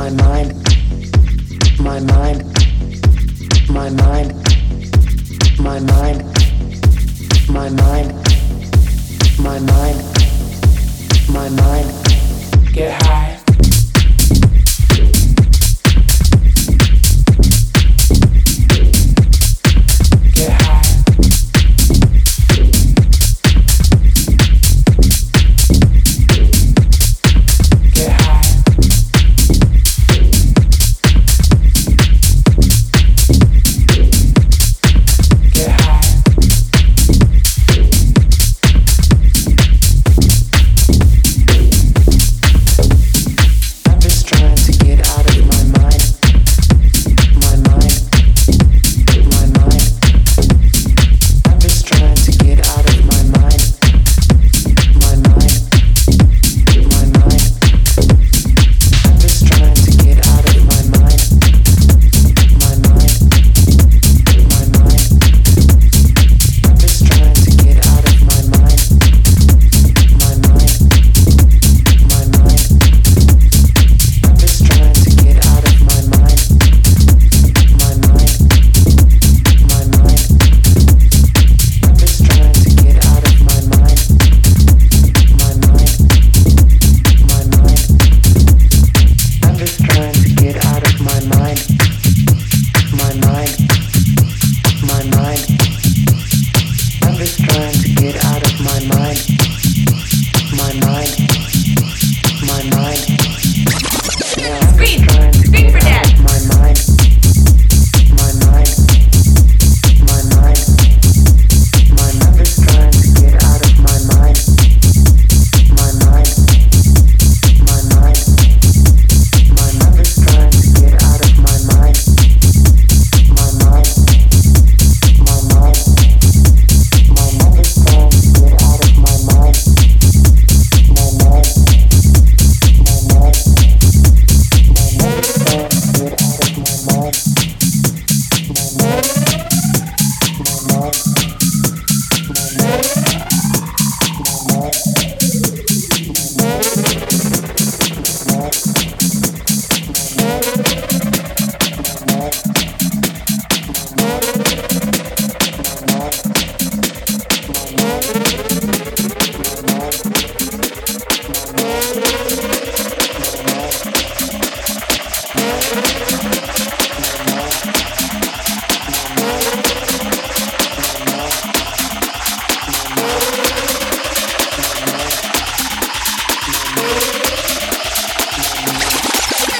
my mind, my mind, my mind, my mind, my mind, my mind, my mind. Get high.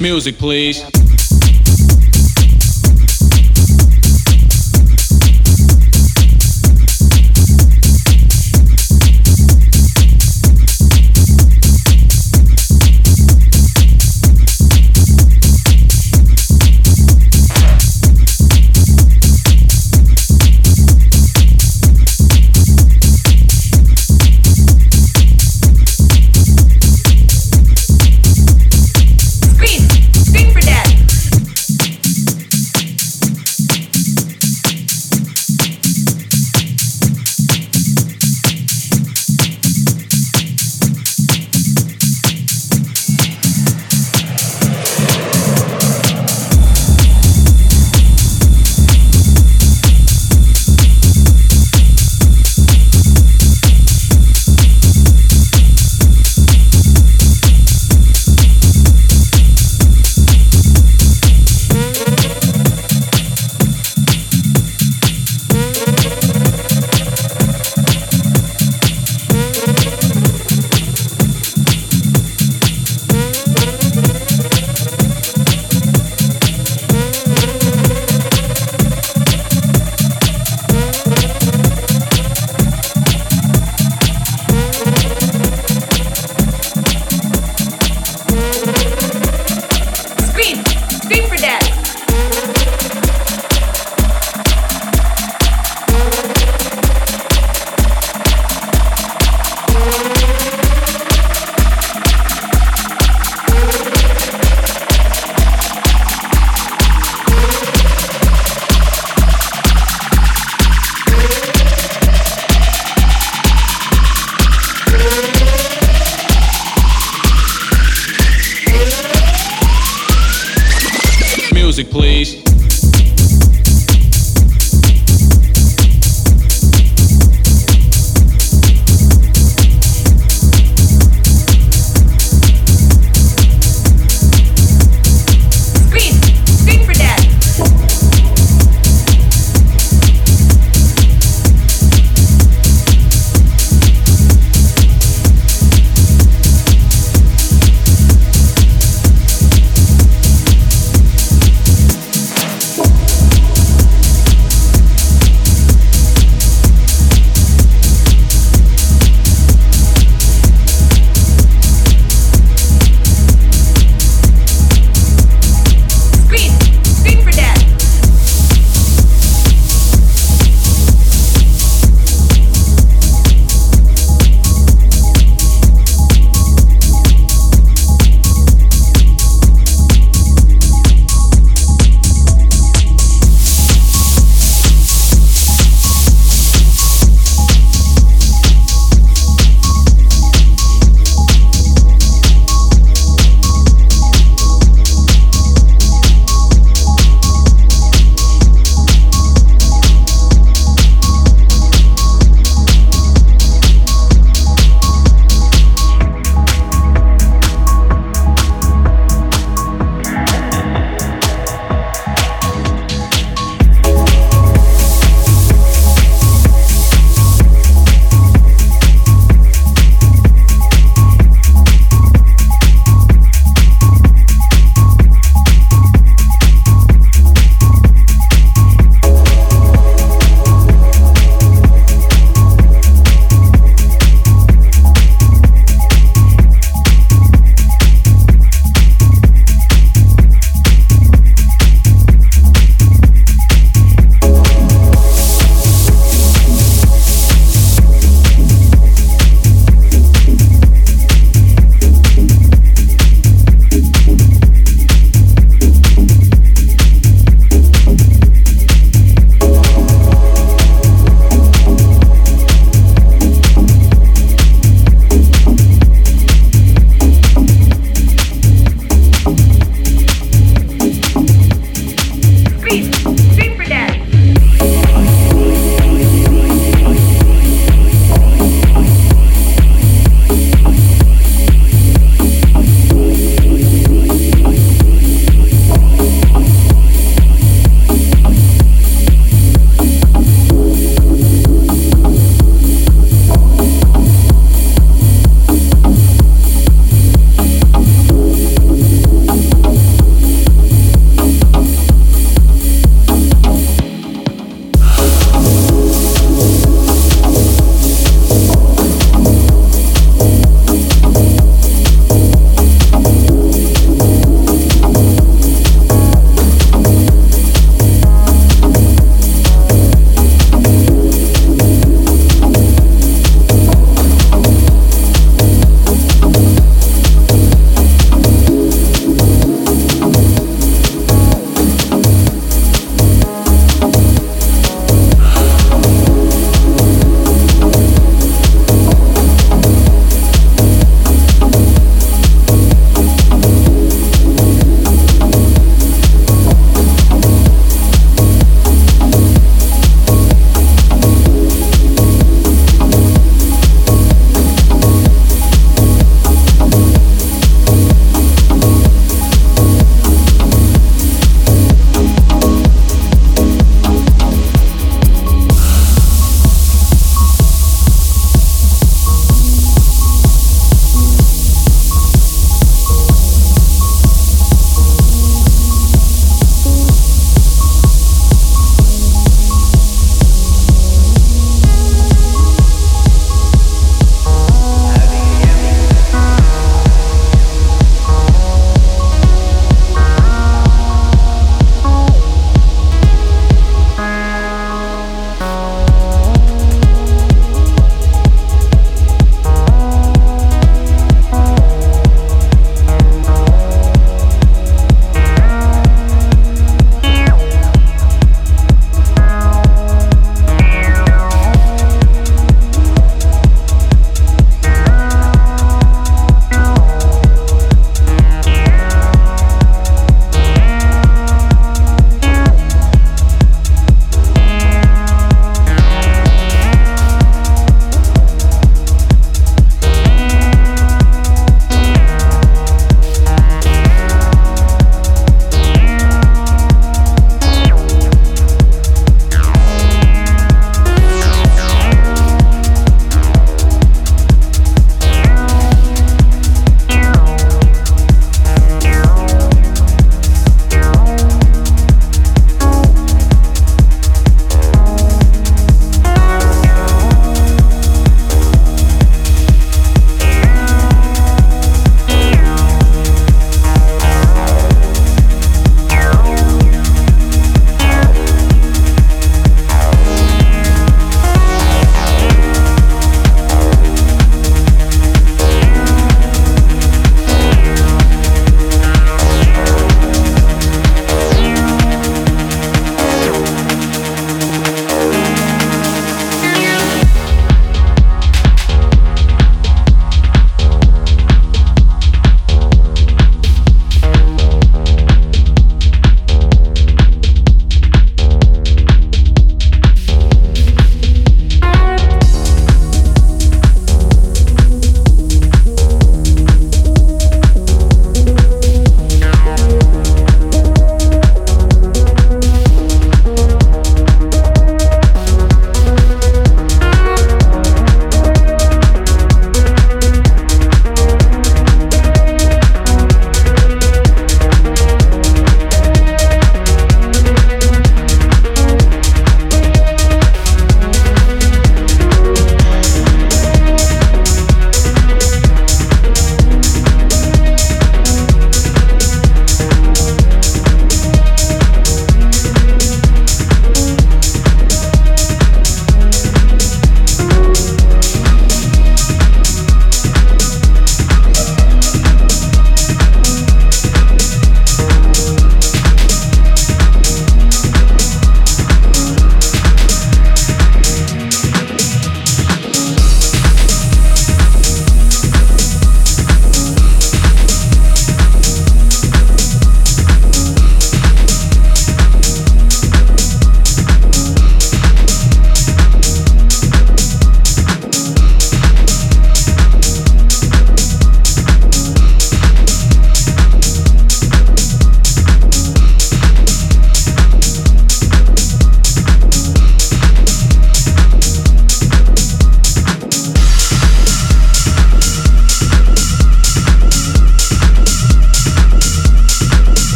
Music, please.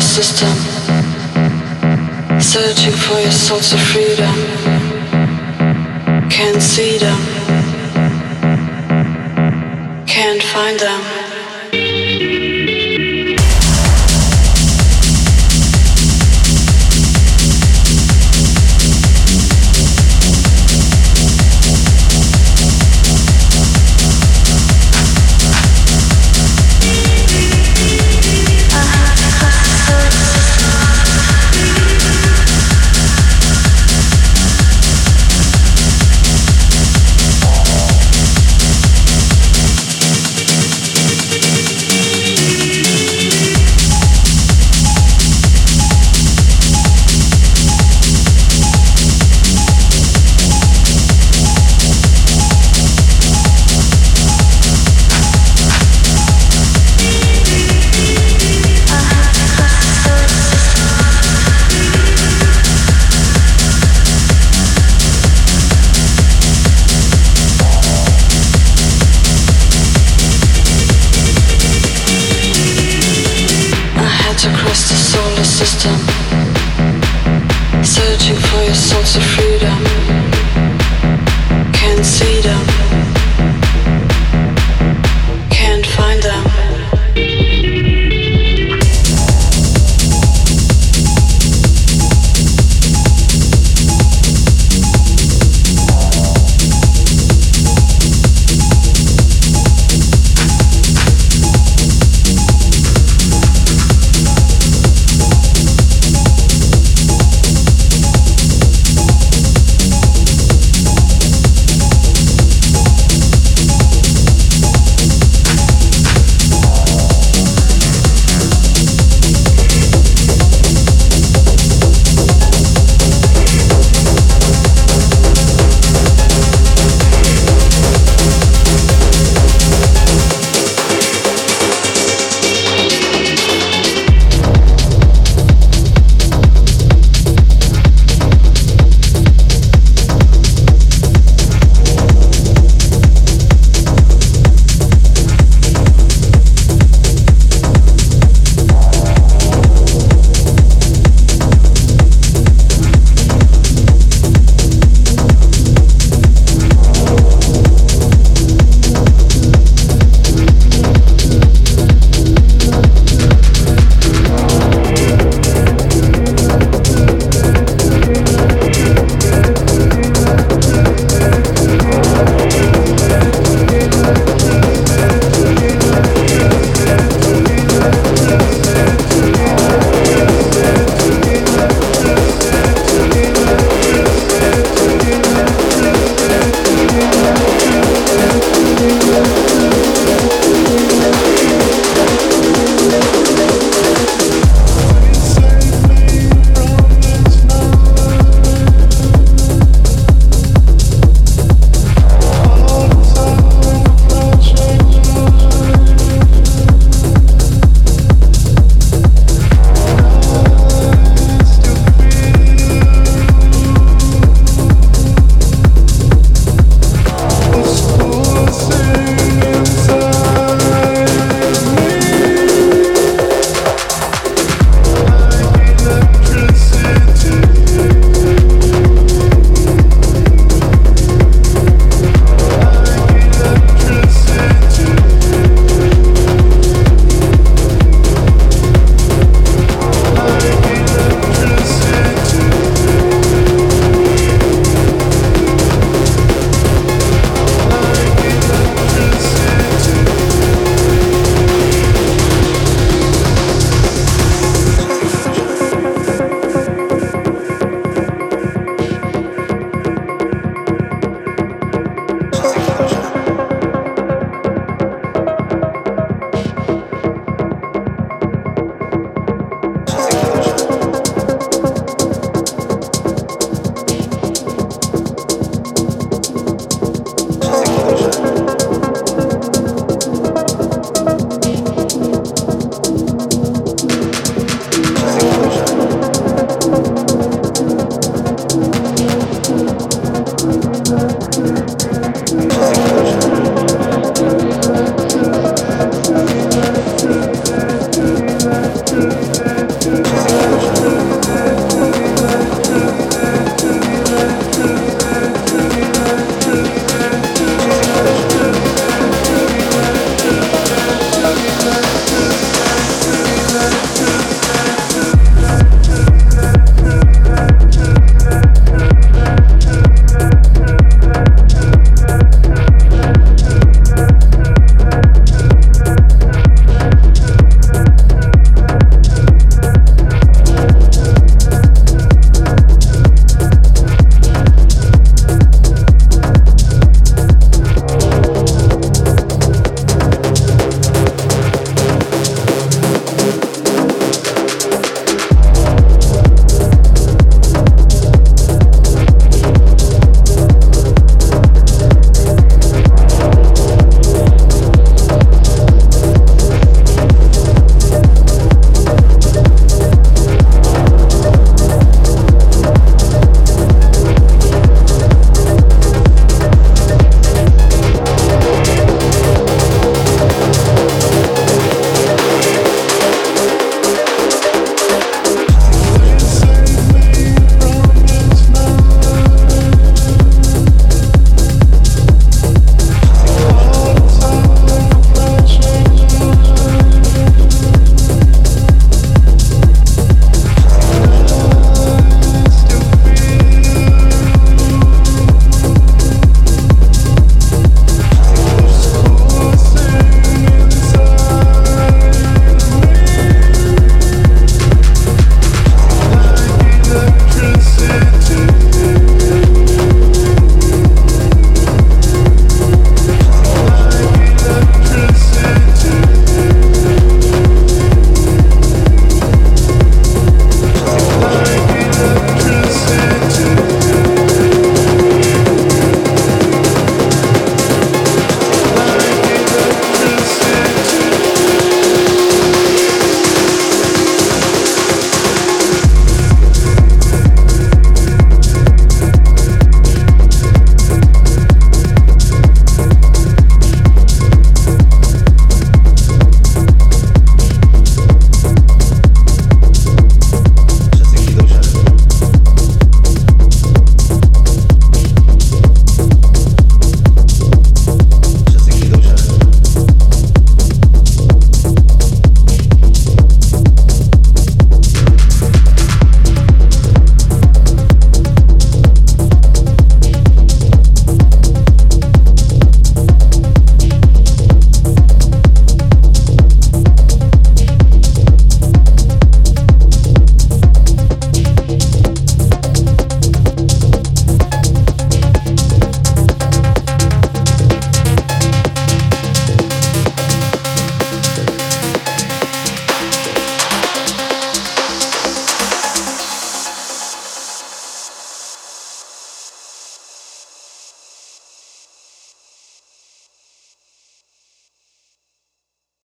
System, searching for your source of freedom. Can't see them, can't find them. System, searching for your source of freedom.